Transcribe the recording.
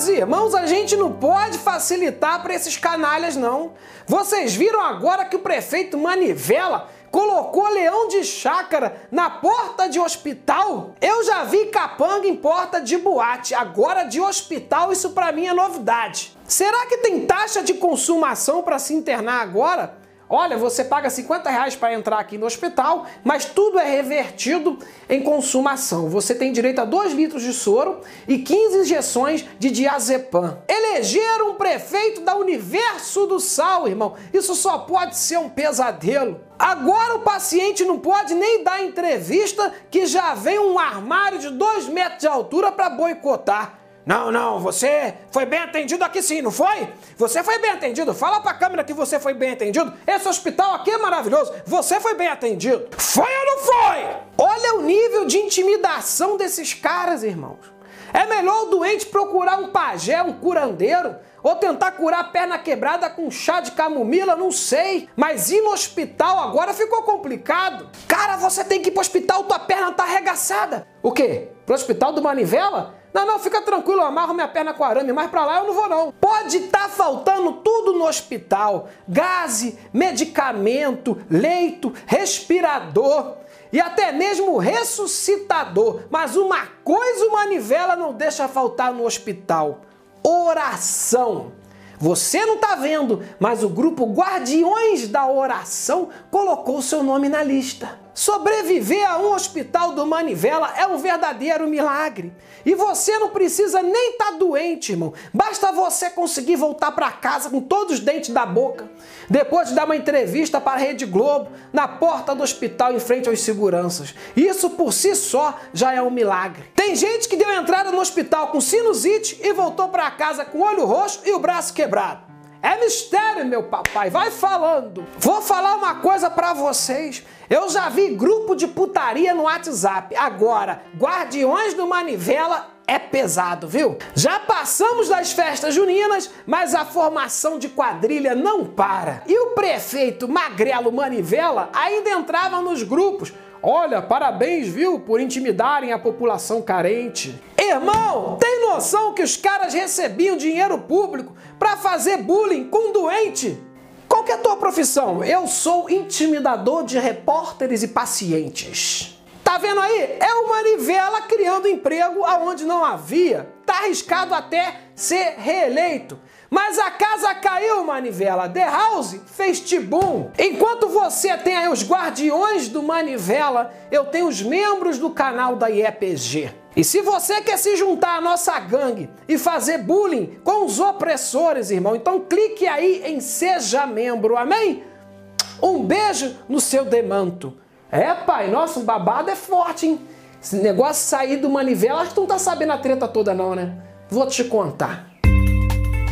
Amados irmãos, a gente não pode facilitar para esses canalhas, não. Vocês viram agora que o prefeito Manivela colocou leão de chácara na porta de hospital? Eu já vi capanga em porta de boate, agora de hospital isso para mim é novidade. Será que tem taxa de consumação para se internar agora? Olha, você paga 50 reais para entrar aqui no hospital, mas tudo é revertido em consumação. Você tem direito a 2 litros de soro e 15 injeções de diazepam. Eleger um prefeito da Universo do Sal, irmão, isso só pode ser um pesadelo. Agora o paciente não pode nem dar entrevista que já vem um armário de 2 metros de altura para boicotar. Não, não, você foi bem atendido aqui sim, não foi? Você foi bem atendido. Fala pra câmera que você foi bem atendido. Esse hospital aqui é maravilhoso. Você foi bem atendido. Foi ou não foi? Olha o nível de intimidação desses caras, irmãos. É melhor o doente procurar um pajé, um curandeiro, ou tentar curar a perna quebrada com chá de camomila, não sei. Mas ir no hospital agora ficou complicado. Cara, você tem que ir pro hospital, tua perna tá arregaçada. O quê? Pro hospital do Manivela? Não, não, fica tranquilo, eu amarro minha perna com arame, mas pra lá eu não vou não. Pode estar tá faltando tudo no hospital: gás, medicamento, leito, respirador e até mesmo ressuscitador. Mas uma coisa o Manivela não deixa faltar no hospital: oração. Você não está vendo, mas o grupo Guardiões da Oração colocou seu nome na lista. Sobreviver a um hospital do Manivela é um verdadeiro milagre. E você não precisa nem estar tá doente, irmão. Basta você conseguir voltar para casa com todos os dentes da boca, depois de dar uma entrevista para a Rede Globo, na porta do hospital em frente aos seguranças. Isso por si só já é um milagre. Tem gente que deu entrada no hospital com sinusite e voltou para casa com o olho roxo e o braço quebrado. É mistério, meu papai, vai falando. Vou falar uma coisa para vocês. Eu já vi grupo de putaria no WhatsApp. Agora, Guardiões do Manivela é pesado, viu? Já passamos das festas juninas, mas a formação de quadrilha não para. E o prefeito Magrelo Manivela ainda entrava nos grupos. Olha, parabéns, viu, por intimidarem a população carente. Irmão, tem noção que os caras recebiam dinheiro público para fazer bullying com doente? Qual que é a tua profissão? Eu sou intimidador de repórteres e pacientes. Tá vendo aí? É o Manivela criando emprego aonde não havia. Tá arriscado até ser reeleito. Mas a casa caiu, Manivela. The House fez tibum. Enquanto você tem aí os guardiões do Manivela, eu tenho os membros do canal da IEPG. E se você quer se juntar à nossa gangue e fazer bullying com os opressores, irmão, então clique aí em Seja Membro, amém? Um beijo no seu demanto. É, pai, nossa, o babado é forte, hein? Esse negócio sair do manivela, acho que tu não tá sabendo a treta toda não, né? Vou te contar.